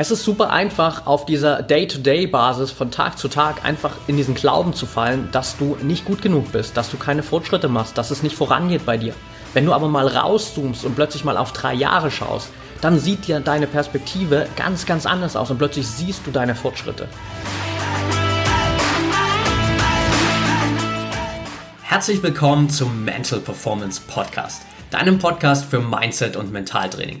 Es ist super einfach, auf dieser Day-to-Day-Basis von Tag zu Tag einfach in diesen Glauben zu fallen, dass du nicht gut genug bist, dass du keine Fortschritte machst, dass es nicht vorangeht bei dir. Wenn du aber mal rauszoomst und plötzlich mal auf drei Jahre schaust, dann sieht dir deine Perspektive ganz, ganz anders aus und plötzlich siehst du deine Fortschritte. Herzlich willkommen zum Mental Performance Podcast, deinem Podcast für Mindset und Mentaltraining.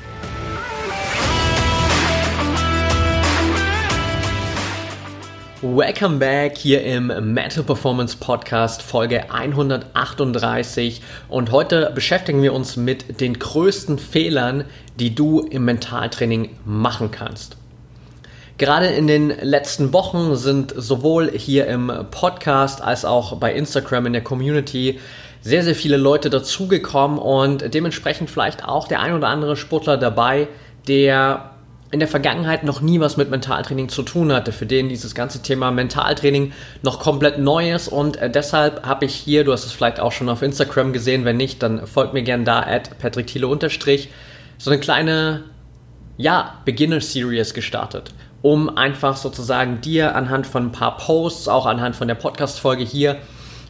Welcome back hier im Mental Performance Podcast Folge 138 und heute beschäftigen wir uns mit den größten Fehlern, die du im Mentaltraining machen kannst. Gerade in den letzten Wochen sind sowohl hier im Podcast als auch bei Instagram in der Community sehr, sehr viele Leute dazugekommen und dementsprechend vielleicht auch der ein oder andere Sportler dabei, der in der Vergangenheit noch nie was mit Mentaltraining zu tun hatte, für den dieses ganze Thema Mentaltraining noch komplett neu ist. Und äh, deshalb habe ich hier, du hast es vielleicht auch schon auf Instagram gesehen, wenn nicht, dann folgt mir gerne da at patrickthiele unterstrich, so eine kleine, ja, Beginner-Series gestartet, um einfach sozusagen dir anhand von ein paar Posts, auch anhand von der Podcast-Folge hier,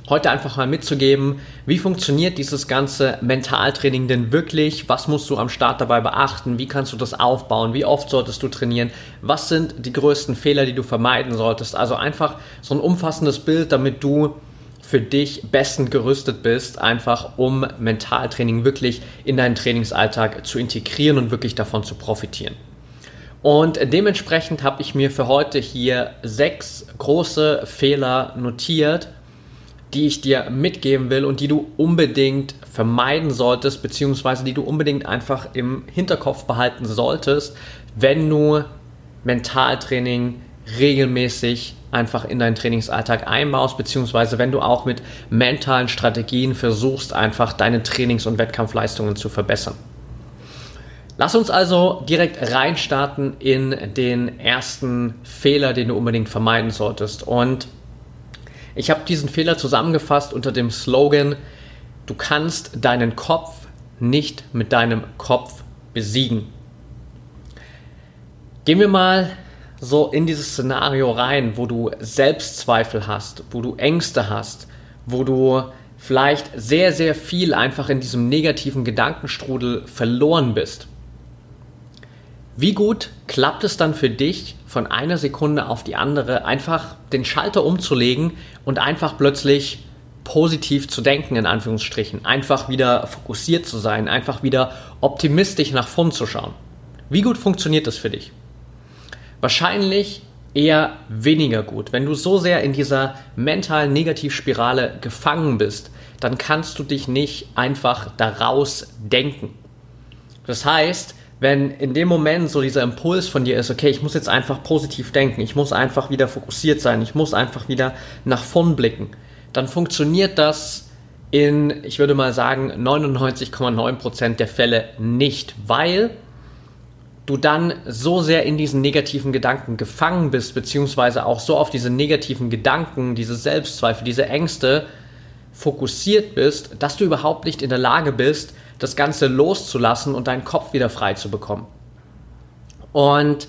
heute einfach mal mitzugeben, wie funktioniert dieses ganze Mentaltraining denn wirklich? Was musst du am Start dabei beachten? Wie kannst du das aufbauen? Wie oft solltest du trainieren? Was sind die größten Fehler, die du vermeiden solltest? Also einfach so ein umfassendes Bild, damit du für dich bestens gerüstet bist, einfach um Mentaltraining wirklich in deinen Trainingsalltag zu integrieren und wirklich davon zu profitieren. Und dementsprechend habe ich mir für heute hier sechs große Fehler notiert, die ich dir mitgeben will und die du unbedingt vermeiden solltest, beziehungsweise die du unbedingt einfach im Hinterkopf behalten solltest, wenn du Mentaltraining regelmäßig einfach in deinen Trainingsalltag einbaust, beziehungsweise wenn du auch mit mentalen Strategien versuchst, einfach deine Trainings- und Wettkampfleistungen zu verbessern. Lass uns also direkt reinstarten in den ersten Fehler, den du unbedingt vermeiden solltest. Und ich habe diesen Fehler zusammengefasst unter dem Slogan, du kannst deinen Kopf nicht mit deinem Kopf besiegen. Gehen wir mal so in dieses Szenario rein, wo du Selbstzweifel hast, wo du Ängste hast, wo du vielleicht sehr, sehr viel einfach in diesem negativen Gedankenstrudel verloren bist. Wie gut klappt es dann für dich, von einer Sekunde auf die andere einfach den Schalter umzulegen und einfach plötzlich positiv zu denken, in Anführungsstrichen, einfach wieder fokussiert zu sein, einfach wieder optimistisch nach vorn zu schauen? Wie gut funktioniert das für dich? Wahrscheinlich eher weniger gut. Wenn du so sehr in dieser mentalen Negativspirale gefangen bist, dann kannst du dich nicht einfach daraus denken. Das heißt, wenn in dem Moment so dieser Impuls von dir ist, okay, ich muss jetzt einfach positiv denken, ich muss einfach wieder fokussiert sein, ich muss einfach wieder nach vorn blicken, dann funktioniert das in, ich würde mal sagen, 99,9% der Fälle nicht, weil du dann so sehr in diesen negativen Gedanken gefangen bist, beziehungsweise auch so auf diese negativen Gedanken, diese Selbstzweifel, diese Ängste fokussiert bist, dass du überhaupt nicht in der Lage bist, das Ganze loszulassen und deinen Kopf wieder frei zu bekommen. Und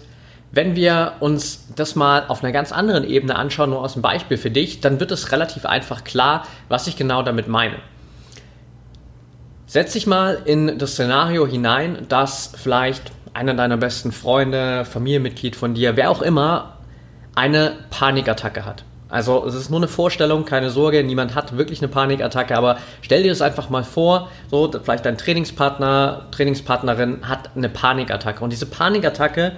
wenn wir uns das mal auf einer ganz anderen Ebene anschauen, nur aus dem Beispiel für dich, dann wird es relativ einfach klar, was ich genau damit meine. Setz dich mal in das Szenario hinein, dass vielleicht einer deiner besten Freunde, Familienmitglied von dir, wer auch immer, eine Panikattacke hat. Also es ist nur eine Vorstellung, keine Sorge, niemand hat wirklich eine Panikattacke, aber stell dir das einfach mal vor, so vielleicht dein Trainingspartner, Trainingspartnerin hat eine Panikattacke und diese Panikattacke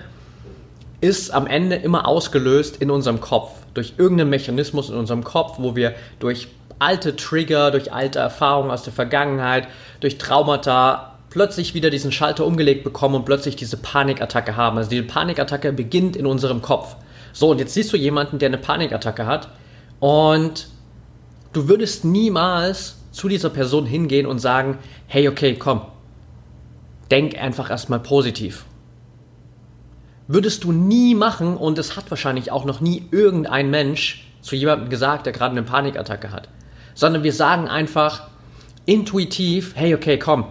ist am Ende immer ausgelöst in unserem Kopf, durch irgendeinen Mechanismus in unserem Kopf, wo wir durch alte Trigger, durch alte Erfahrungen aus der Vergangenheit, durch Traumata plötzlich wieder diesen Schalter umgelegt bekommen und plötzlich diese Panikattacke haben. Also diese Panikattacke beginnt in unserem Kopf. So, und jetzt siehst du jemanden, der eine Panikattacke hat und du würdest niemals zu dieser Person hingehen und sagen, hey, okay, komm, denk einfach erstmal positiv. Würdest du nie machen und es hat wahrscheinlich auch noch nie irgendein Mensch zu jemandem gesagt, der gerade eine Panikattacke hat. Sondern wir sagen einfach intuitiv, hey, okay, komm,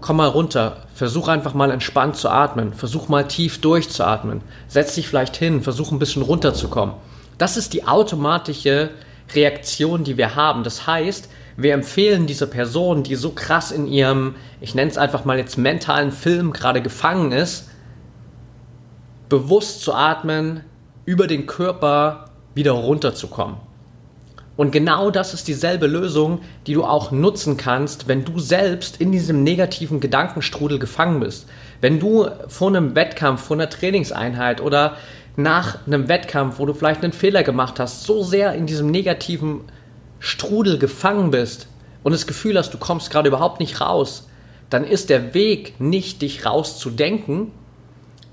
komm mal runter, versuch einfach mal entspannt zu atmen, versuch mal tief durchzuatmen, setz dich vielleicht hin, versuch ein bisschen runterzukommen. Das ist die automatische Reaktion, die wir haben. Das heißt, wir empfehlen dieser Person, die so krass in ihrem, ich nenne es einfach mal jetzt mentalen Film gerade gefangen ist, bewusst zu atmen, über den Körper wieder runterzukommen. Und genau das ist dieselbe Lösung, die du auch nutzen kannst, wenn du selbst in diesem negativen Gedankenstrudel gefangen bist. Wenn du vor einem Wettkampf, vor einer Trainingseinheit oder nach einem Wettkampf, wo du vielleicht einen Fehler gemacht hast, so sehr in diesem negativen Strudel gefangen bist und das Gefühl hast, du kommst gerade überhaupt nicht raus, dann ist der Weg nicht, dich rauszudenken,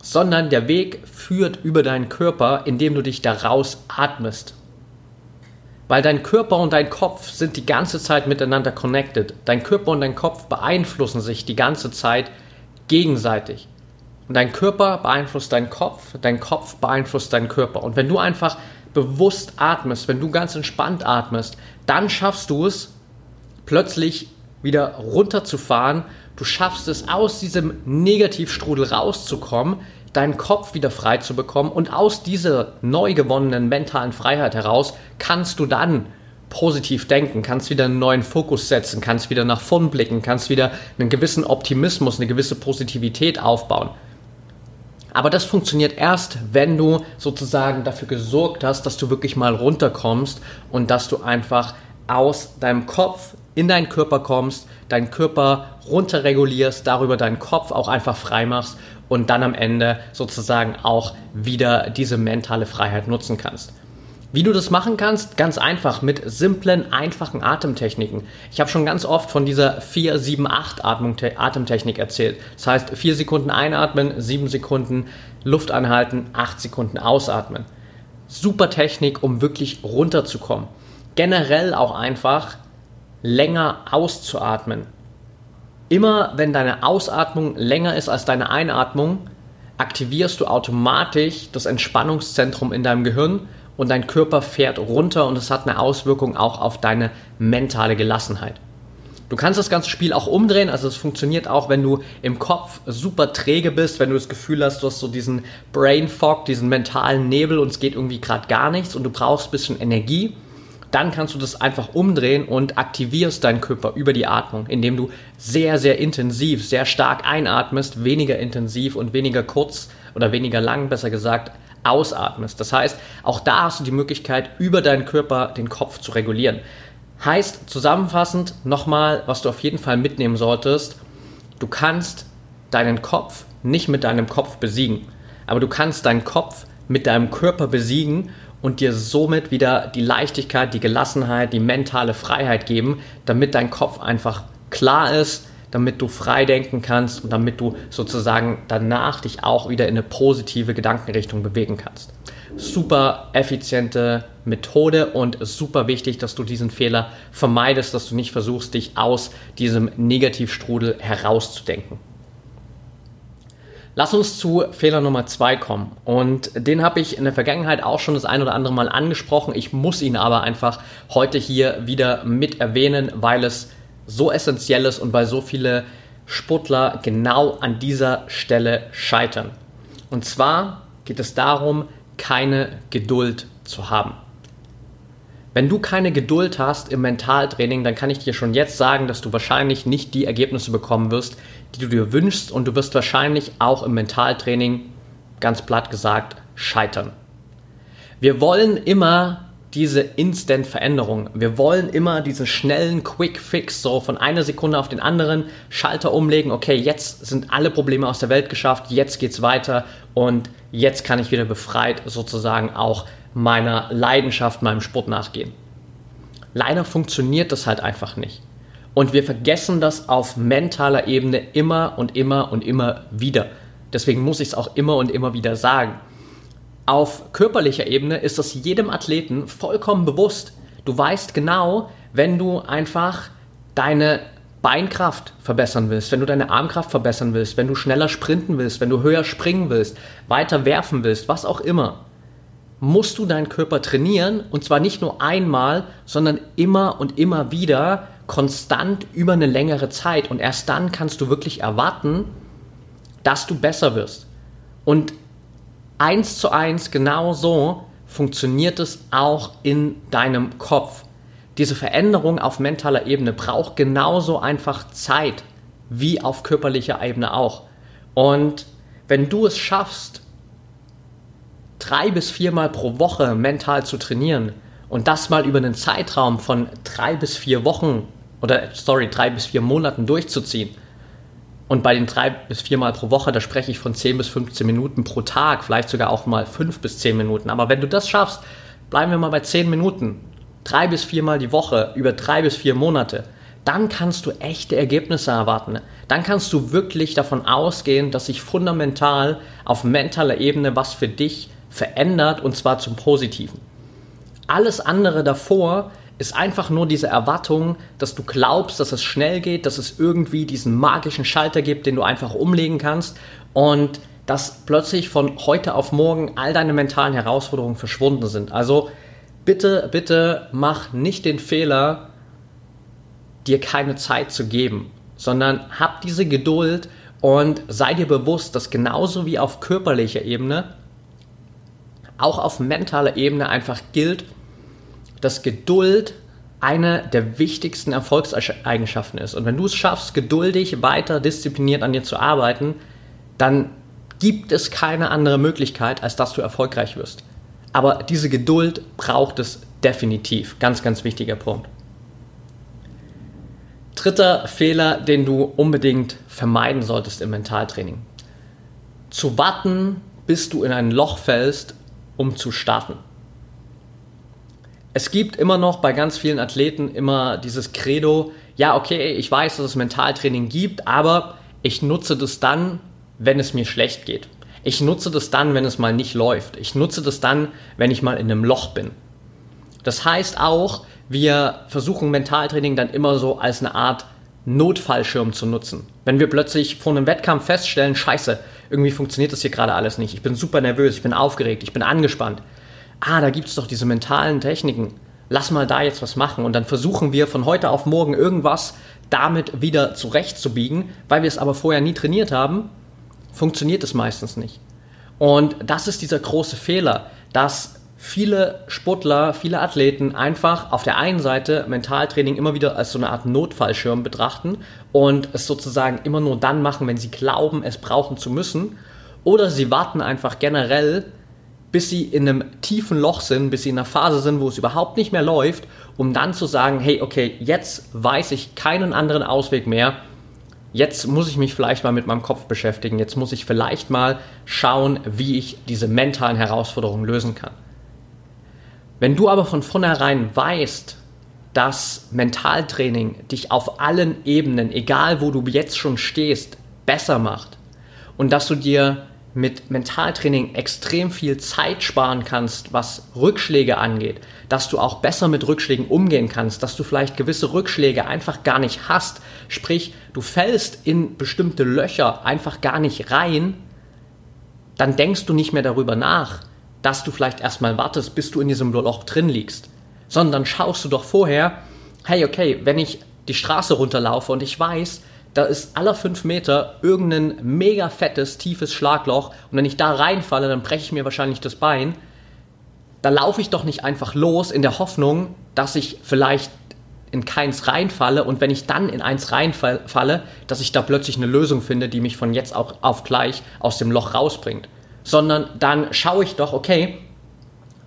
sondern der Weg führt über deinen Körper, indem du dich da raus atmest. Weil dein Körper und dein Kopf sind die ganze Zeit miteinander connected. Dein Körper und dein Kopf beeinflussen sich die ganze Zeit gegenseitig. Und dein Körper beeinflusst deinen Kopf, dein Kopf beeinflusst deinen Körper. Und wenn du einfach bewusst atmest, wenn du ganz entspannt atmest, dann schaffst du es, plötzlich wieder runterzufahren. Du schaffst es, aus diesem Negativstrudel rauszukommen, deinen Kopf wieder frei zu bekommen und aus dieser neu gewonnenen mentalen Freiheit heraus kannst du dann positiv denken, kannst wieder einen neuen Fokus setzen, kannst wieder nach vorn blicken, kannst wieder einen gewissen Optimismus, eine gewisse Positivität aufbauen. Aber das funktioniert erst, wenn du sozusagen dafür gesorgt hast, dass du wirklich mal runterkommst und dass du einfach aus deinem Kopf in deinen Körper kommst, deinen Körper runterregulierst, darüber deinen Kopf auch einfach frei machst und dann am Ende sozusagen auch wieder diese mentale Freiheit nutzen kannst. Wie du das machen kannst? Ganz einfach mit simplen, einfachen Atemtechniken. Ich habe schon ganz oft von dieser 4-7-8 Atemtechnik erzählt. Das heißt, 4 Sekunden einatmen, 7 Sekunden Luft anhalten, 8 Sekunden ausatmen. Super Technik, um wirklich runterzukommen. Generell auch einfach länger auszuatmen. Immer wenn deine Ausatmung länger ist als deine Einatmung, aktivierst du automatisch das Entspannungszentrum in deinem Gehirn und dein Körper fährt runter und es hat eine Auswirkung auch auf deine mentale Gelassenheit. Du kannst das ganze Spiel auch umdrehen, also es funktioniert auch, wenn du im Kopf super träge bist, wenn du das Gefühl hast, du hast so diesen Brain Fog, diesen mentalen Nebel und es geht irgendwie gerade gar nichts und du brauchst ein bisschen Energie dann kannst du das einfach umdrehen und aktivierst deinen Körper über die Atmung, indem du sehr, sehr intensiv, sehr stark einatmest, weniger intensiv und weniger kurz oder weniger lang, besser gesagt, ausatmest. Das heißt, auch da hast du die Möglichkeit, über deinen Körper den Kopf zu regulieren. Heißt zusammenfassend nochmal, was du auf jeden Fall mitnehmen solltest, du kannst deinen Kopf nicht mit deinem Kopf besiegen, aber du kannst deinen Kopf mit deinem Körper besiegen und dir somit wieder die Leichtigkeit, die Gelassenheit, die mentale Freiheit geben, damit dein Kopf einfach klar ist, damit du frei denken kannst und damit du sozusagen danach dich auch wieder in eine positive Gedankenrichtung bewegen kannst. Super effiziente Methode und super wichtig, dass du diesen Fehler vermeidest, dass du nicht versuchst, dich aus diesem Negativstrudel herauszudenken. Lass uns zu Fehler Nummer zwei kommen. Und den habe ich in der Vergangenheit auch schon das ein oder andere Mal angesprochen. Ich muss ihn aber einfach heute hier wieder mit erwähnen, weil es so essentiell ist und weil so viele Sportler genau an dieser Stelle scheitern. Und zwar geht es darum, keine Geduld zu haben. Wenn du keine Geduld hast im Mentaltraining, dann kann ich dir schon jetzt sagen, dass du wahrscheinlich nicht die Ergebnisse bekommen wirst, die du dir wünschst und du wirst wahrscheinlich auch im Mentaltraining, ganz platt gesagt, scheitern. Wir wollen immer diese Instant-Veränderung. Wir wollen immer diesen schnellen Quick-Fix, so von einer Sekunde auf den anderen, Schalter umlegen, okay, jetzt sind alle Probleme aus der Welt geschafft, jetzt geht's weiter und jetzt kann ich wieder befreit sozusagen auch meiner Leidenschaft, meinem Sport nachgehen. Leider funktioniert das halt einfach nicht. Und wir vergessen das auf mentaler Ebene immer und immer und immer wieder. Deswegen muss ich es auch immer und immer wieder sagen. Auf körperlicher Ebene ist das jedem Athleten vollkommen bewusst. Du weißt genau, wenn du einfach deine Beinkraft verbessern willst, wenn du deine Armkraft verbessern willst, wenn du schneller sprinten willst, wenn du höher springen willst, weiter werfen willst, was auch immer, musst du deinen Körper trainieren und zwar nicht nur einmal, sondern immer und immer wieder konstant über eine längere Zeit und erst dann kannst du wirklich erwarten, dass du besser wirst. Und eins zu eins genau so funktioniert es auch in deinem Kopf. Diese Veränderung auf mentaler Ebene braucht genauso einfach Zeit wie auf körperlicher Ebene auch. Und wenn du es schaffst, drei bis viermal pro Woche mental zu trainieren und das mal über einen Zeitraum von drei bis vier Wochen oder sorry, drei bis vier Monaten durchzuziehen, und bei den drei bis viermal pro Woche, da spreche ich von 10 bis 15 Minuten pro Tag, vielleicht sogar auch mal 5 bis 10 Minuten. Aber wenn du das schaffst, bleiben wir mal bei 10 Minuten, drei bis viermal die Woche, über drei bis vier Monate, dann kannst du echte Ergebnisse erwarten. Dann kannst du wirklich davon ausgehen, dass sich fundamental auf mentaler Ebene was für dich verändert und zwar zum Positiven. Alles andere davor ist einfach nur diese Erwartung, dass du glaubst, dass es schnell geht, dass es irgendwie diesen magischen Schalter gibt, den du einfach umlegen kannst und dass plötzlich von heute auf morgen all deine mentalen Herausforderungen verschwunden sind. Also bitte, bitte mach nicht den Fehler, dir keine Zeit zu geben, sondern hab diese Geduld und sei dir bewusst, dass genauso wie auf körperlicher Ebene, auch auf mentaler Ebene einfach gilt, dass Geduld eine der wichtigsten Erfolgseigenschaften ist. Und wenn du es schaffst, geduldig weiter diszipliniert an dir zu arbeiten, dann gibt es keine andere Möglichkeit, als dass du erfolgreich wirst. Aber diese Geduld braucht es definitiv. Ganz, ganz wichtiger Punkt. Dritter Fehler, den du unbedingt vermeiden solltest im Mentaltraining. Zu warten, bis du in ein Loch fällst, um zu starten es gibt immer noch bei ganz vielen Athleten immer dieses Credo, ja, okay, ich weiß, dass es Mentaltraining gibt, aber ich nutze das dann, wenn es mir schlecht geht. Ich nutze das dann, wenn es mal nicht läuft. Ich nutze das dann, wenn ich mal in einem Loch bin. Das heißt auch, wir versuchen Mentaltraining dann immer so als eine Art Notfallschirm zu nutzen. Wenn wir plötzlich vor einem Wettkampf feststellen, scheiße, irgendwie funktioniert das hier gerade alles nicht. Ich bin super nervös, ich bin aufgeregt, ich bin angespannt ah, da gibt es doch diese mentalen Techniken, lass mal da jetzt was machen. Und dann versuchen wir von heute auf morgen irgendwas damit wieder zurechtzubiegen, weil wir es aber vorher nie trainiert haben, funktioniert es meistens nicht. Und das ist dieser große Fehler, dass viele Sportler, viele Athleten einfach auf der einen Seite Mentaltraining immer wieder als so eine Art Notfallschirm betrachten und es sozusagen immer nur dann machen, wenn sie glauben, es brauchen zu müssen. Oder sie warten einfach generell bis sie in einem tiefen Loch sind, bis sie in einer Phase sind, wo es überhaupt nicht mehr läuft, um dann zu sagen, hey, okay, jetzt weiß ich keinen anderen Ausweg mehr. Jetzt muss ich mich vielleicht mal mit meinem Kopf beschäftigen. Jetzt muss ich vielleicht mal schauen, wie ich diese mentalen Herausforderungen lösen kann. Wenn du aber von vornherein weißt, dass Mentaltraining dich auf allen Ebenen, egal wo du jetzt schon stehst, besser macht und dass du dir mit Mentaltraining extrem viel Zeit sparen kannst, was Rückschläge angeht, dass du auch besser mit Rückschlägen umgehen kannst, dass du vielleicht gewisse Rückschläge einfach gar nicht hast, sprich du fällst in bestimmte Löcher einfach gar nicht rein, dann denkst du nicht mehr darüber nach, dass du vielleicht erstmal wartest, bis du in diesem Loch drin liegst, sondern schaust du doch vorher, hey okay, wenn ich die Straße runterlaufe und ich weiß, da ist aller fünf Meter irgendein mega fettes, tiefes Schlagloch und wenn ich da reinfalle, dann breche ich mir wahrscheinlich das Bein. Da laufe ich doch nicht einfach los in der Hoffnung, dass ich vielleicht in keins reinfalle und wenn ich dann in eins reinfalle, dass ich da plötzlich eine Lösung finde, die mich von jetzt auch auf gleich aus dem Loch rausbringt. Sondern dann schaue ich doch, okay,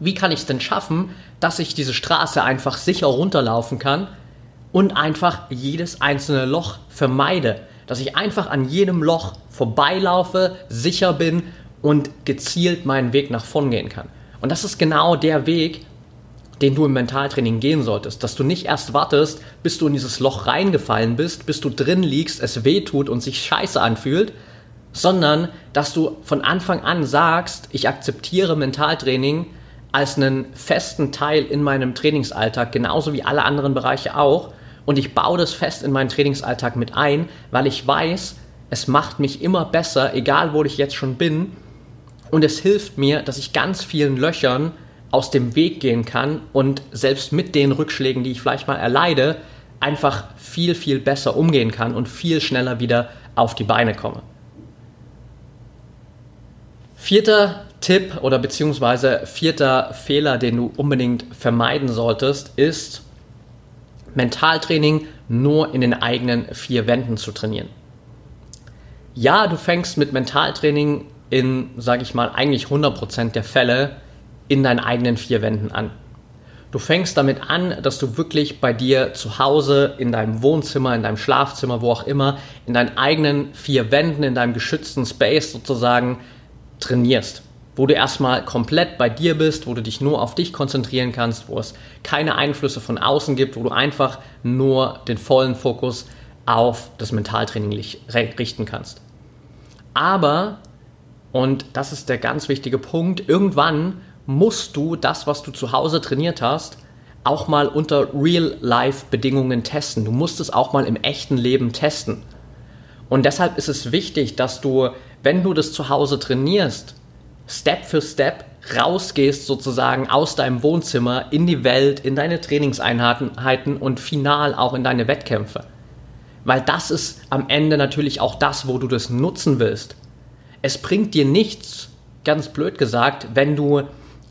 wie kann ich es denn schaffen, dass ich diese Straße einfach sicher runterlaufen kann und einfach jedes einzelne Loch vermeide. Dass ich einfach an jedem Loch vorbeilaufe, sicher bin und gezielt meinen Weg nach vorn gehen kann. Und das ist genau der Weg, den du im Mentaltraining gehen solltest. Dass du nicht erst wartest, bis du in dieses Loch reingefallen bist, bis du drin liegst, es weh tut und sich scheiße anfühlt, sondern dass du von Anfang an sagst, ich akzeptiere Mentaltraining als einen festen Teil in meinem Trainingsalltag, genauso wie alle anderen Bereiche auch Und ich baue das fest in meinen Trainingsalltag mit ein, weil ich weiß, es macht mich immer besser, egal wo ich jetzt schon bin. Und es hilft mir, dass ich ganz vielen Löchern aus dem Weg gehen kann und selbst mit den Rückschlägen, die ich vielleicht mal erleide, einfach viel, viel besser umgehen kann und viel schneller wieder auf die Beine komme. Vierter Tipp oder beziehungsweise vierter Fehler, den du unbedingt vermeiden solltest, ist Mentaltraining nur in den eigenen vier Wänden zu trainieren. Ja, du fängst mit Mentaltraining in, sage ich mal, eigentlich 100% der Fälle in deinen eigenen vier Wänden an. Du fängst damit an, dass du wirklich bei dir zu Hause, in deinem Wohnzimmer, in deinem Schlafzimmer, wo auch immer, in deinen eigenen vier Wänden, in deinem geschützten Space sozusagen trainierst, wo du erstmal komplett bei dir bist, wo du dich nur auf dich konzentrieren kannst, wo es keine Einflüsse von außen gibt, wo du einfach nur den vollen Fokus auf das Mentaltraining richten kannst. Aber, und das ist der ganz wichtige Punkt, irgendwann musst du das, was du zu Hause trainiert hast, auch mal unter Real-Life-Bedingungen testen. Du musst es auch mal im echten Leben testen. Und deshalb ist es wichtig, dass du wenn du das zu Hause trainierst, Step für Step rausgehst sozusagen aus deinem Wohnzimmer in die Welt, in deine Trainingseinheiten und final auch in deine Wettkämpfe. Weil das ist am Ende natürlich auch das, wo du das nutzen willst. Es bringt dir nichts, ganz blöd gesagt, wenn du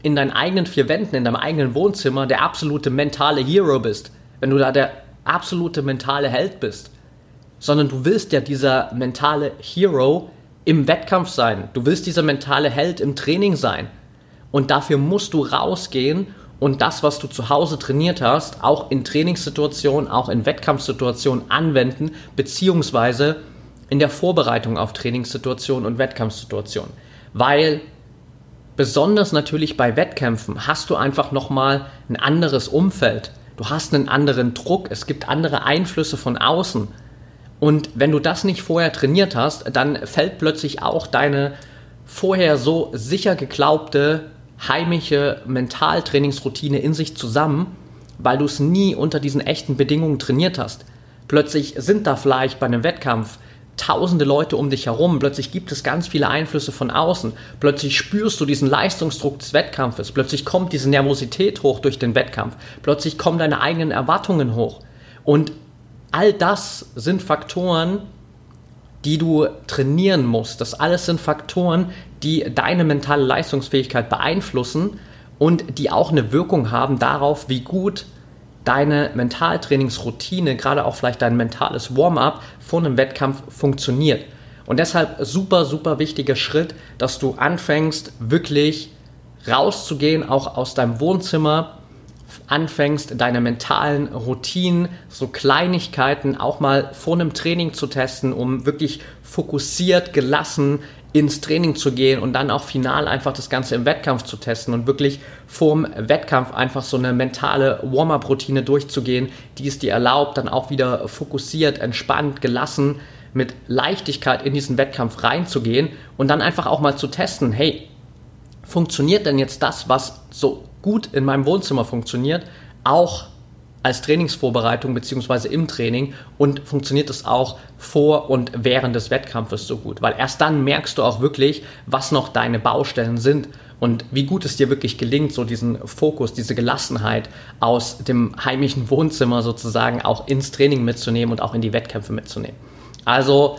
in deinen eigenen vier Wänden, in deinem eigenen Wohnzimmer der absolute mentale Hero bist, wenn du da der absolute mentale Held bist, sondern du willst ja dieser mentale Hero im Wettkampf sein. Du willst dieser mentale Held im Training sein. Und dafür musst du rausgehen und das, was du zu Hause trainiert hast, auch in Trainingssituationen, auch in Wettkampfsituationen anwenden, beziehungsweise in der Vorbereitung auf Trainingssituationen und Wettkampfsituationen. Weil besonders natürlich bei Wettkämpfen hast du einfach nochmal ein anderes Umfeld. Du hast einen anderen Druck, es gibt andere Einflüsse von außen. Und wenn du das nicht vorher trainiert hast, dann fällt plötzlich auch deine vorher so sicher geglaubte heimische Mentaltrainingsroutine in sich zusammen, weil du es nie unter diesen echten Bedingungen trainiert hast. Plötzlich sind da vielleicht bei einem Wettkampf tausende Leute um dich herum, plötzlich gibt es ganz viele Einflüsse von außen, plötzlich spürst du diesen Leistungsdruck des Wettkampfes, plötzlich kommt diese Nervosität hoch durch den Wettkampf, plötzlich kommen deine eigenen Erwartungen hoch. Und all das sind Faktoren, die du trainieren musst. Das alles sind Faktoren, die deine mentale Leistungsfähigkeit beeinflussen und die auch eine Wirkung haben darauf, wie gut deine Mentaltrainingsroutine, gerade auch vielleicht dein mentales Warm-up vor einem Wettkampf funktioniert. Und deshalb super, super wichtiger Schritt, dass du anfängst, wirklich rauszugehen, auch aus deinem Wohnzimmer, anfängst, deine mentalen Routinen, so Kleinigkeiten auch mal vor einem Training zu testen, um wirklich fokussiert, gelassen ins Training zu gehen und dann auch final einfach das Ganze im Wettkampf zu testen und wirklich vorm Wettkampf einfach so eine mentale Warm-up-Routine durchzugehen, die es dir erlaubt, dann auch wieder fokussiert, entspannt, gelassen mit Leichtigkeit in diesen Wettkampf reinzugehen und dann einfach auch mal zu testen, hey, funktioniert denn jetzt das, was so gut in meinem Wohnzimmer funktioniert, auch als Trainingsvorbereitung bzw. im Training und funktioniert es auch vor und während des Wettkampfes so gut, weil erst dann merkst du auch wirklich, was noch deine Baustellen sind und wie gut es dir wirklich gelingt, so diesen Fokus, diese Gelassenheit aus dem heimischen Wohnzimmer sozusagen auch ins Training mitzunehmen und auch in die Wettkämpfe mitzunehmen. Also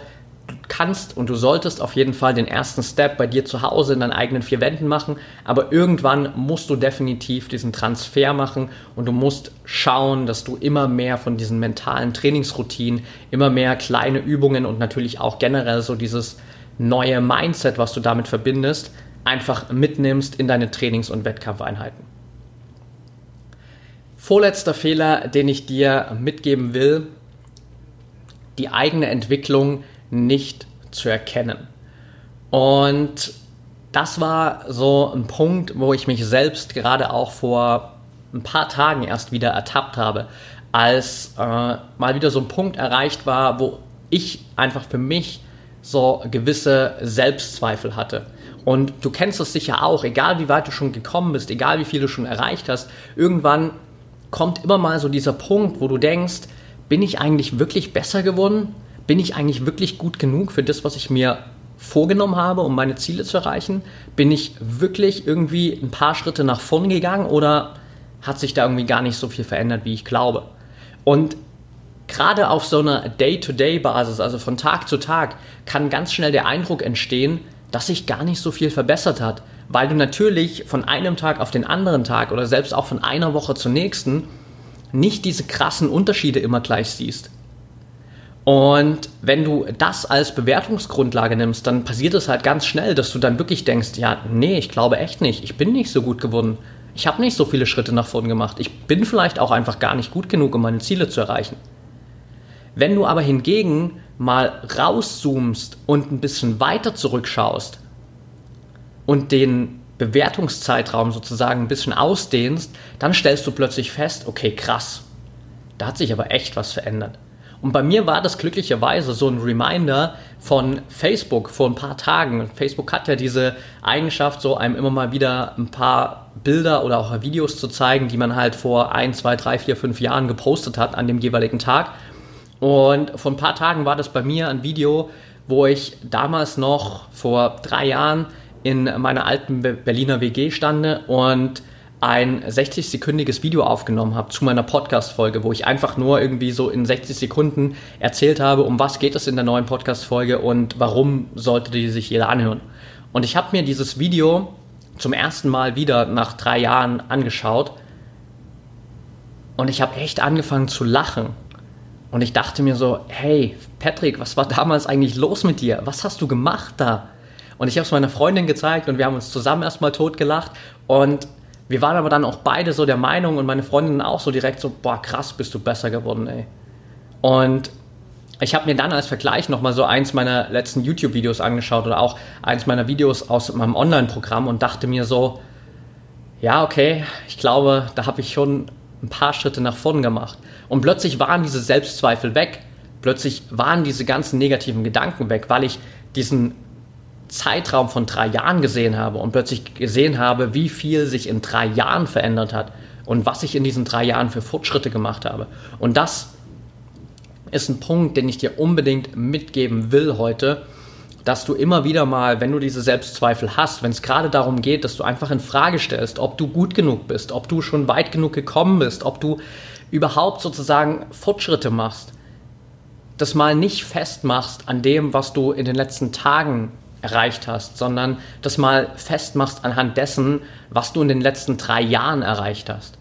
kannst und du solltest auf jeden Fall den ersten Step bei dir zu Hause in deinen eigenen vier Wänden machen, aber irgendwann musst du definitiv diesen Transfer machen und du musst schauen, dass du immer mehr von diesen mentalen Trainingsroutinen, immer mehr kleine Übungen und natürlich auch generell so dieses neue Mindset, was du damit verbindest, einfach mitnimmst in deine Trainings- und Wettkampfeinheiten. Vorletzter Fehler, den ich dir mitgeben will, die eigene Entwicklung nicht zu erkennen. Und das war so ein Punkt, wo ich mich selbst gerade auch vor ein paar Tagen erst wieder ertappt habe, als äh, mal wieder so ein Punkt erreicht war, wo ich einfach für mich so gewisse Selbstzweifel hatte. Und du kennst es sicher auch, egal wie weit du schon gekommen bist, egal wie viel du schon erreicht hast, irgendwann kommt immer mal so dieser Punkt, wo du denkst, bin ich eigentlich wirklich besser geworden? Bin ich eigentlich wirklich gut genug für das, was ich mir vorgenommen habe, um meine Ziele zu erreichen? Bin ich wirklich irgendwie ein paar Schritte nach vorn gegangen oder hat sich da irgendwie gar nicht so viel verändert, wie ich glaube? Und gerade auf so einer Day-to-Day-Basis, also von Tag zu Tag, kann ganz schnell der Eindruck entstehen, dass sich gar nicht so viel verbessert hat, weil du natürlich von einem Tag auf den anderen Tag oder selbst auch von einer Woche zur nächsten nicht diese krassen Unterschiede immer gleich siehst. Und wenn du das als Bewertungsgrundlage nimmst, dann passiert es halt ganz schnell, dass du dann wirklich denkst, ja, nee, ich glaube echt nicht, ich bin nicht so gut geworden. Ich habe nicht so viele Schritte nach vorn gemacht. Ich bin vielleicht auch einfach gar nicht gut genug, um meine Ziele zu erreichen. Wenn du aber hingegen mal rauszoomst und ein bisschen weiter zurückschaust und den Bewertungszeitraum sozusagen ein bisschen ausdehnst, dann stellst du plötzlich fest, okay, krass, da hat sich aber echt was verändert. Und bei mir war das glücklicherweise so ein Reminder von Facebook vor ein paar Tagen. Facebook hat ja diese Eigenschaft, so einem immer mal wieder ein paar Bilder oder auch Videos zu zeigen, die man halt vor ein, zwei, drei, vier, fünf Jahren gepostet hat an dem jeweiligen Tag. Und vor ein paar Tagen war das bei mir ein Video, wo ich damals noch vor drei Jahren in meiner alten Berliner WG stande und ein 60-sekündiges Video aufgenommen habe zu meiner Podcast-Folge, wo ich einfach nur irgendwie so in 60 Sekunden erzählt habe, um was geht es in der neuen Podcast-Folge und warum sollte die sich jeder anhören. Und ich habe mir dieses Video zum ersten Mal wieder nach drei Jahren angeschaut und ich habe echt angefangen zu lachen. Und ich dachte mir so, hey, Patrick, was war damals eigentlich los mit dir? Was hast du gemacht da? Und ich habe es meiner Freundin gezeigt und wir haben uns zusammen erstmal totgelacht. Und wir waren aber dann auch beide so der Meinung und meine Freundin auch so direkt so, boah, krass, bist du besser geworden, ey. Und ich habe mir dann als Vergleich nochmal so eins meiner letzten YouTube-Videos angeschaut oder auch eins meiner Videos aus meinem Online-Programm und dachte mir so, ja, okay, ich glaube, da habe ich schon ein paar Schritte nach vorn gemacht. Und plötzlich waren diese Selbstzweifel weg. Plötzlich waren diese ganzen negativen Gedanken weg, weil ich diesen Zeitraum von drei Jahren gesehen habe und plötzlich gesehen habe, wie viel sich in drei Jahren verändert hat und was ich in diesen drei Jahren für Fortschritte gemacht habe. Und das ist ein Punkt, den ich dir unbedingt mitgeben will heute, dass du immer wieder mal, wenn du diese Selbstzweifel hast, wenn es gerade darum geht, dass du einfach in Frage stellst, ob du gut genug bist, ob du schon weit genug gekommen bist, ob du überhaupt sozusagen Fortschritte machst, das mal nicht festmachst an dem, was du in den letzten Tagen erreicht hast, sondern das mal festmachst anhand dessen, was du in den letzten drei Jahren erreicht hast.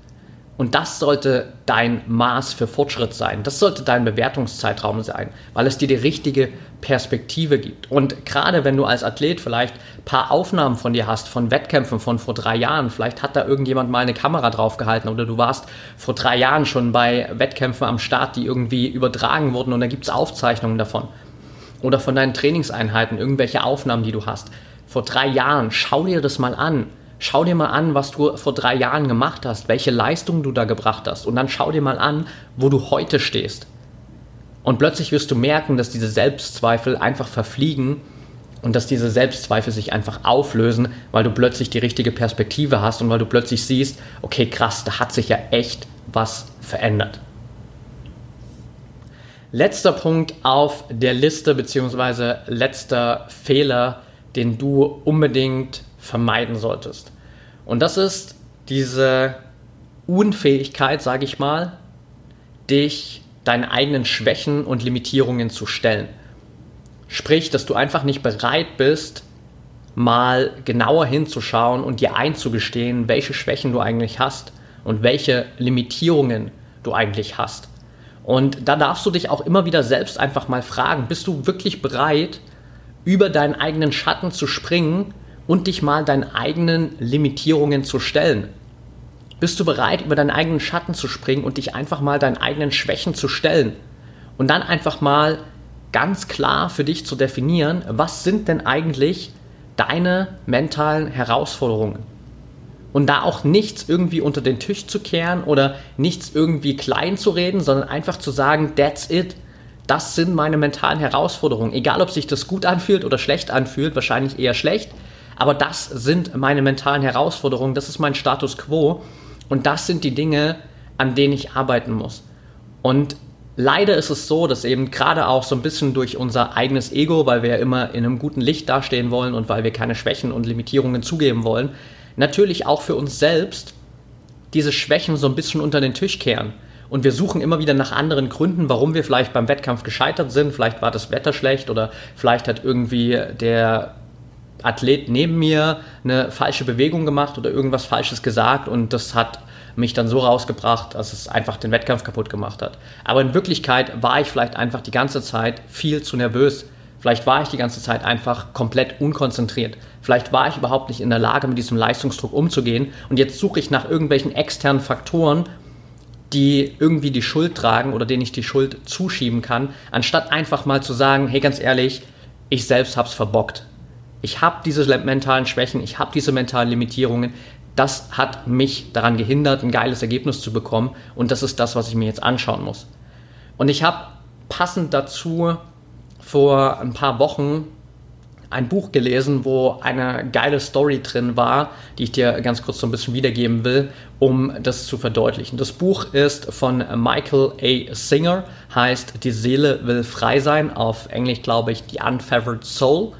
Und das sollte dein Maß für Fortschritt sein. Das sollte dein Bewertungszeitraum sein, weil es dir die richtige Perspektive gibt. Und gerade wenn du als Athlet vielleicht ein paar Aufnahmen von dir hast, von Wettkämpfen von vor drei Jahren, vielleicht hat da irgendjemand mal eine Kamera drauf gehalten oder du warst vor drei Jahren schon bei Wettkämpfen am Start, die irgendwie übertragen wurden und da gibt es Aufzeichnungen davon oder von deinen Trainingseinheiten, irgendwelche Aufnahmen, die du hast. Vor drei Jahren, schau dir das mal an. Schau dir mal an, was du vor drei Jahren gemacht hast, welche Leistungen du da gebracht hast. Und dann schau dir mal an, wo du heute stehst. Und plötzlich wirst du merken, dass diese Selbstzweifel einfach verfliegen und dass diese Selbstzweifel sich einfach auflösen, weil du plötzlich die richtige Perspektive hast und weil du plötzlich siehst, okay, krass, da hat sich ja echt was verändert. Letzter Punkt auf der Liste, beziehungsweise letzter Fehler, den du unbedingt vermeiden solltest. Und das ist diese Unfähigkeit, sage ich mal, dich deinen eigenen Schwächen und Limitierungen zu stellen. Sprich, dass du einfach nicht bereit bist, mal genauer hinzuschauen und dir einzugestehen, welche Schwächen du eigentlich hast und welche Limitierungen du eigentlich hast. Und da darfst du dich auch immer wieder selbst einfach mal fragen, bist du wirklich bereit, über deinen eigenen Schatten zu springen und dich mal deinen eigenen Limitierungen zu stellen? Bist du bereit, über deinen eigenen Schatten zu springen und dich einfach mal deinen eigenen Schwächen zu stellen? Und dann einfach mal ganz klar für dich zu definieren, was sind denn eigentlich deine mentalen Herausforderungen? Und da auch nichts irgendwie unter den Tisch zu kehren oder nichts irgendwie klein zu reden, sondern einfach zu sagen, that's it. Das sind meine mentalen Herausforderungen. Egal, ob sich das gut anfühlt oder schlecht anfühlt, wahrscheinlich eher schlecht, aber das sind meine mentalen Herausforderungen, das ist mein Status quo und das sind die Dinge, an denen ich arbeiten muss. Und leider ist es so, dass eben gerade auch so ein bisschen durch unser eigenes Ego, weil wir ja immer in einem guten Licht dastehen wollen und weil wir keine Schwächen und Limitierungen zugeben wollen, natürlich auch für uns selbst diese Schwächen so ein bisschen unter den Tisch kehren. Und wir suchen immer wieder nach anderen Gründen, warum wir vielleicht beim Wettkampf gescheitert sind. Vielleicht war das Wetter schlecht oder vielleicht hat irgendwie der Athlet neben mir eine falsche Bewegung gemacht oder irgendwas Falsches gesagt und das hat mich dann so rausgebracht, dass es einfach den Wettkampf kaputt gemacht hat. Aber in Wirklichkeit war ich vielleicht einfach die ganze Zeit viel zu nervös. Vielleicht war ich die ganze Zeit einfach komplett unkonzentriert. Vielleicht war ich überhaupt nicht in der Lage, mit diesem Leistungsdruck umzugehen. Und jetzt suche ich nach irgendwelchen externen Faktoren, die irgendwie die Schuld tragen oder denen ich die Schuld zuschieben kann, anstatt einfach mal zu sagen, hey, ganz ehrlich, ich selbst hab's verbockt. Ich habe diese mentalen Schwächen, ich habe diese mentalen Limitierungen. Das hat mich daran gehindert, ein geiles Ergebnis zu bekommen. Und das ist das, was ich mir jetzt anschauen muss. Und ich habe passend dazu vor ein paar Wochen ein Buch gelesen, wo eine geile Story drin war, die ich dir ganz kurz so ein bisschen wiedergeben will, um das zu verdeutlichen. Das Buch ist von Michael A. Singer, heißt Die Seele will frei sein, auf Englisch glaube ich The Unfeathered Soul.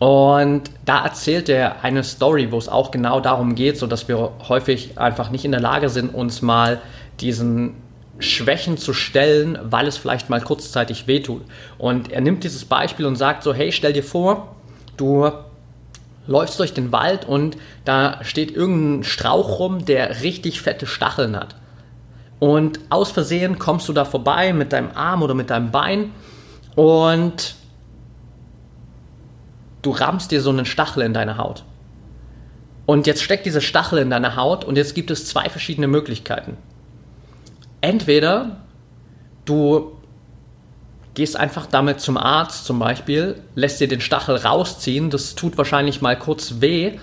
Und da erzählt er eine Story, wo es auch genau darum geht, so dass wir häufig einfach nicht in der Lage sind, uns mal diesen Schwächen zu stellen, weil es vielleicht mal kurzzeitig wehtut. Und er nimmt dieses Beispiel und sagt so, hey, stell dir vor, du läufst durch den Wald und da steht irgendein Strauch rum, der richtig fette Stacheln hat. Und aus Versehen kommst du da vorbei mit deinem Arm oder mit deinem Bein und du rammst dir so einen Stachel in deine Haut. Und jetzt steckt dieser Stachel in deiner Haut und jetzt gibt es zwei verschiedene Möglichkeiten entweder du gehst einfach damit zum Arzt zum Beispiel, lässt dir den Stachel rausziehen, das tut wahrscheinlich mal kurz weh,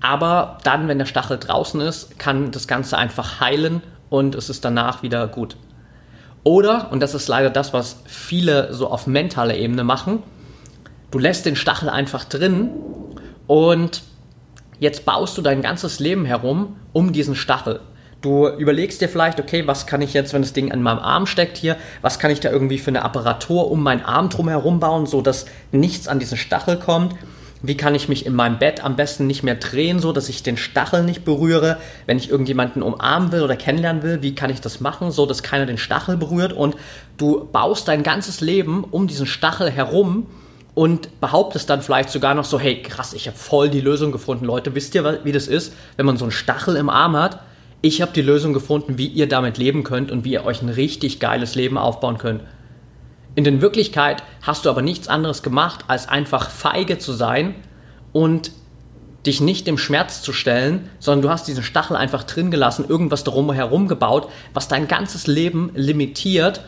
aber dann, wenn der Stachel draußen ist, kann das Ganze einfach heilen und es ist danach wieder gut. Oder, und das ist leider das, was viele so auf mentaler Ebene machen, du lässt den Stachel einfach drin und jetzt baust du dein ganzes Leben herum um diesen Stachel. Du überlegst dir vielleicht, okay, was kann ich jetzt, wenn das Ding an meinem Arm steckt hier, was kann ich da irgendwie für eine Apparatur um meinen Arm drum herum bauen, so dass nichts an diesen Stachel kommt? Wie kann ich mich in meinem Bett am besten nicht mehr drehen, so dass ich den Stachel nicht berühre? Wenn ich irgendjemanden umarmen will oder kennenlernen will, wie kann ich das machen, so dass keiner den Stachel berührt? Und du baust dein ganzes Leben um diesen Stachel herum und behauptest dann vielleicht sogar noch so, hey krass, ich habe voll die Lösung gefunden, Leute. Wisst ihr, wie das ist, wenn man so einen Stachel im Arm hat? Ich habe die Lösung gefunden, wie ihr damit leben könnt und wie ihr euch ein richtig geiles Leben aufbauen könnt. In der Wirklichkeit hast du aber nichts anderes gemacht, als einfach feige zu sein und dich nicht dem Schmerz zu stellen, sondern du hast diesen Stachel einfach drin gelassen, irgendwas darum herum gebaut, was dein ganzes Leben limitiert,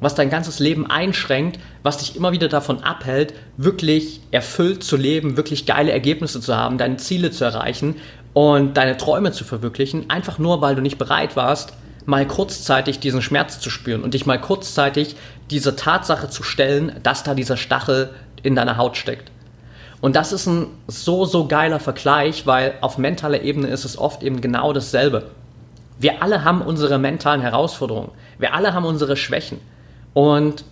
was dein ganzes Leben einschränkt, was dich immer wieder davon abhält, wirklich erfüllt zu leben, wirklich geile Ergebnisse zu haben, deine Ziele zu erreichen und deine Träume zu verwirklichen, einfach nur weil du nicht bereit warst, mal kurzzeitig diesen Schmerz zu spüren und dich mal kurzzeitig dieser Tatsache zu stellen, dass da dieser Stachel in deiner Haut steckt. Und das ist ein so, so geiler Vergleich, weil auf mentaler Ebene ist es oft eben genau dasselbe. Wir alle haben unsere mentalen Herausforderungen. Wir alle haben unsere Schwächen. Und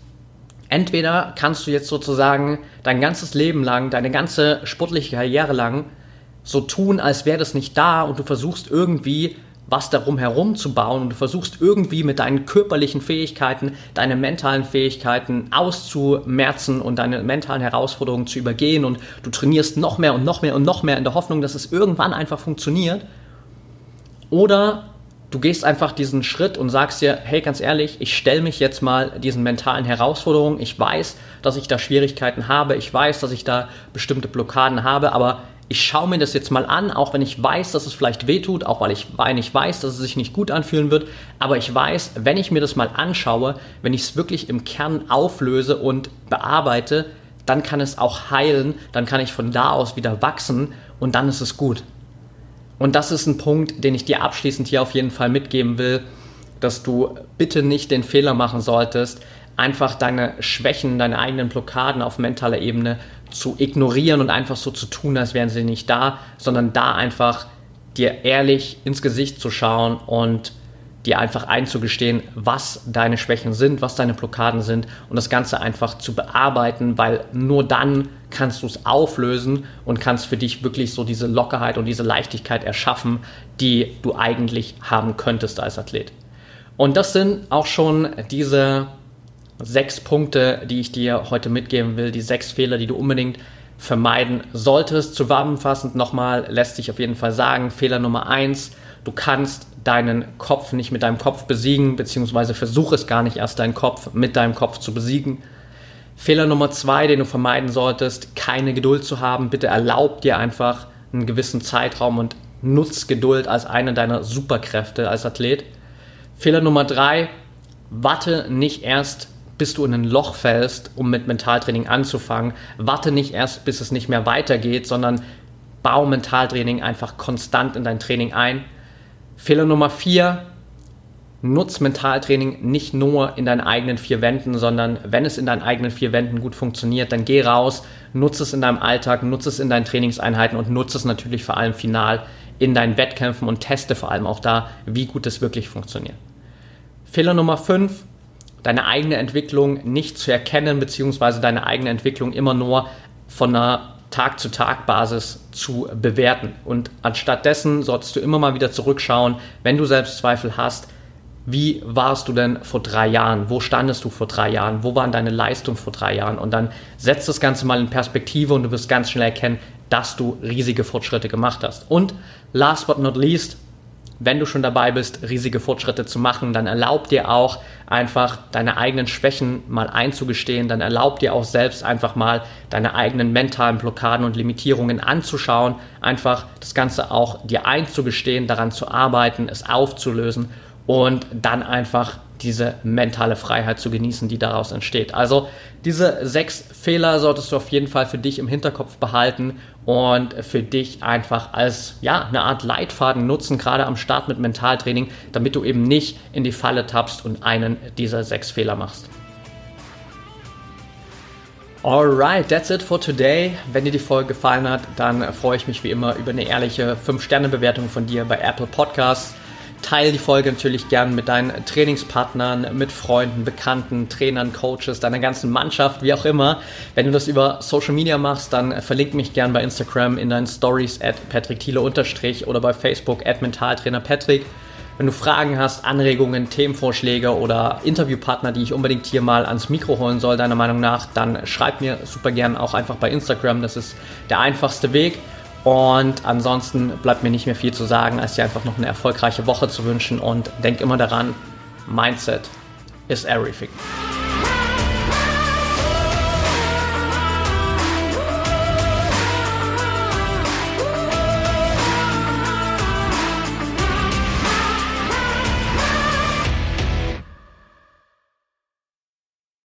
entweder kannst du jetzt sozusagen dein ganzes Leben lang, deine ganze sportliche Karriere lang so tun, als wäre das nicht da und du versuchst irgendwie was darum herum zu bauen und du versuchst irgendwie mit deinen körperlichen Fähigkeiten, deine mentalen Fähigkeiten auszumerzen und deine mentalen Herausforderungen zu übergehen und du trainierst noch mehr und noch mehr und noch mehr in der Hoffnung, dass es irgendwann einfach funktioniert. Oder du gehst einfach diesen Schritt und sagst dir, hey, ganz ehrlich, ich stelle mich jetzt mal diesen mentalen Herausforderungen. Ich weiß, dass ich da Schwierigkeiten habe. Ich weiß, dass ich da bestimmte Blockaden habe, aber ich schaue mir das jetzt mal an, auch wenn ich weiß, dass es vielleicht wehtut, auch weil ich, weil ich weiß, dass es sich nicht gut anfühlen wird. Aber ich weiß, wenn ich mir das mal anschaue, wenn ich es wirklich im Kern auflöse und bearbeite, dann kann es auch heilen, dann kann ich von da aus wieder wachsen und dann ist es gut. Und das ist ein Punkt, den ich dir abschließend hier auf jeden Fall mitgeben will, dass du bitte nicht den Fehler machen solltest, einfach deine Schwächen, deine eigenen Blockaden auf mentaler Ebene zu ignorieren und einfach so zu tun, als wären sie nicht da, sondern da einfach dir ehrlich ins Gesicht zu schauen und dir einfach einzugestehen, was deine Schwächen sind, was deine Blockaden sind und das Ganze einfach zu bearbeiten, weil nur dann kannst du es auflösen und kannst für dich wirklich so diese Lockerheit und diese Leichtigkeit erschaffen, die du eigentlich haben könntest als Athlet. Und das sind auch schon diese sechs Punkte, die ich dir heute mitgeben will, die sechs Fehler, die du unbedingt vermeiden solltest. Zusammenfassend nochmal lässt sich auf jeden Fall sagen, Fehler Nummer eins, du kannst deinen Kopf nicht mit deinem Kopf besiegen, beziehungsweise versuch es gar nicht erst deinen Kopf mit deinem Kopf zu besiegen. Fehler Nummer zwei, den du vermeiden solltest, keine Geduld zu haben. Bitte erlaub dir einfach einen gewissen Zeitraum und nutz Geduld als eine deiner Superkräfte als Athlet. Fehler Nummer drei, warte nicht erst bis du in ein Loch fällst, um mit Mentaltraining anzufangen. Warte nicht erst, bis es nicht mehr weitergeht, sondern bau Mentaltraining einfach konstant in dein Training ein. Fehler Nummer vier, nutz Mentaltraining nicht nur in deinen eigenen vier Wänden, sondern wenn es in deinen eigenen vier Wänden gut funktioniert, dann geh raus, nutze es in deinem Alltag, nutze es in deinen Trainingseinheiten und nutze es natürlich vor allem final in deinen Wettkämpfen und teste vor allem auch da, wie gut es wirklich funktioniert. Fehler Nummer fünf, deine eigene Entwicklung nicht zu erkennen, beziehungsweise deine eigene Entwicklung immer nur von einer Tag-zu-Tag-Basis zu bewerten. Und anstatt dessen solltest du immer mal wieder zurückschauen, wenn du Selbstzweifel hast, wie warst du denn vor drei Jahren? Wo standest du vor drei Jahren? Wo waren deine Leistungen vor drei Jahren? Und dann setzt das Ganze mal in Perspektive und du wirst ganz schnell erkennen, dass du riesige Fortschritte gemacht hast. Und last but not least, wenn du schon dabei bist, riesige Fortschritte zu machen, dann erlaub dir auch einfach deine eigenen Schwächen mal einzugestehen, dann erlaub dir auch selbst einfach mal deine eigenen mentalen Blockaden und Limitierungen anzuschauen, einfach das Ganze auch dir einzugestehen, daran zu arbeiten, es aufzulösen und dann einfach diese mentale Freiheit zu genießen, die daraus entsteht. Also diese sechs Fehler solltest du auf jeden Fall für dich im Hinterkopf behalten und für dich einfach als ja, eine Art Leitfaden nutzen, gerade am Start mit Mentaltraining, damit du eben nicht in die Falle tappst und einen dieser sechs Fehler machst. Alright, that's it for today. Wenn dir die Folge gefallen hat, dann freue ich mich wie immer über eine ehrliche 5-Sterne-Bewertung von dir bei Apple Podcasts. Teil die Folge natürlich gern mit deinen Trainingspartnern, mit Freunden, Bekannten, Trainern, Coaches, deiner ganzen Mannschaft, wie auch immer. Wenn du das über Social Media machst, dann verlink mich gern bei Instagram in deinen Stories at Patrick Thiele unterstrich oder bei Facebook at Mentaltrainer Patrick. Wenn du Fragen hast, Anregungen, Themenvorschläge oder Interviewpartner, die ich unbedingt hier mal ans Mikro holen soll, deiner Meinung nach, dann schreib mir super gern auch einfach bei Instagram. Das ist der einfachste Weg. Und ansonsten bleibt mir nicht mehr viel zu sagen, als dir einfach noch eine erfolgreiche Woche zu wünschen und denk immer daran, Mindset is everything.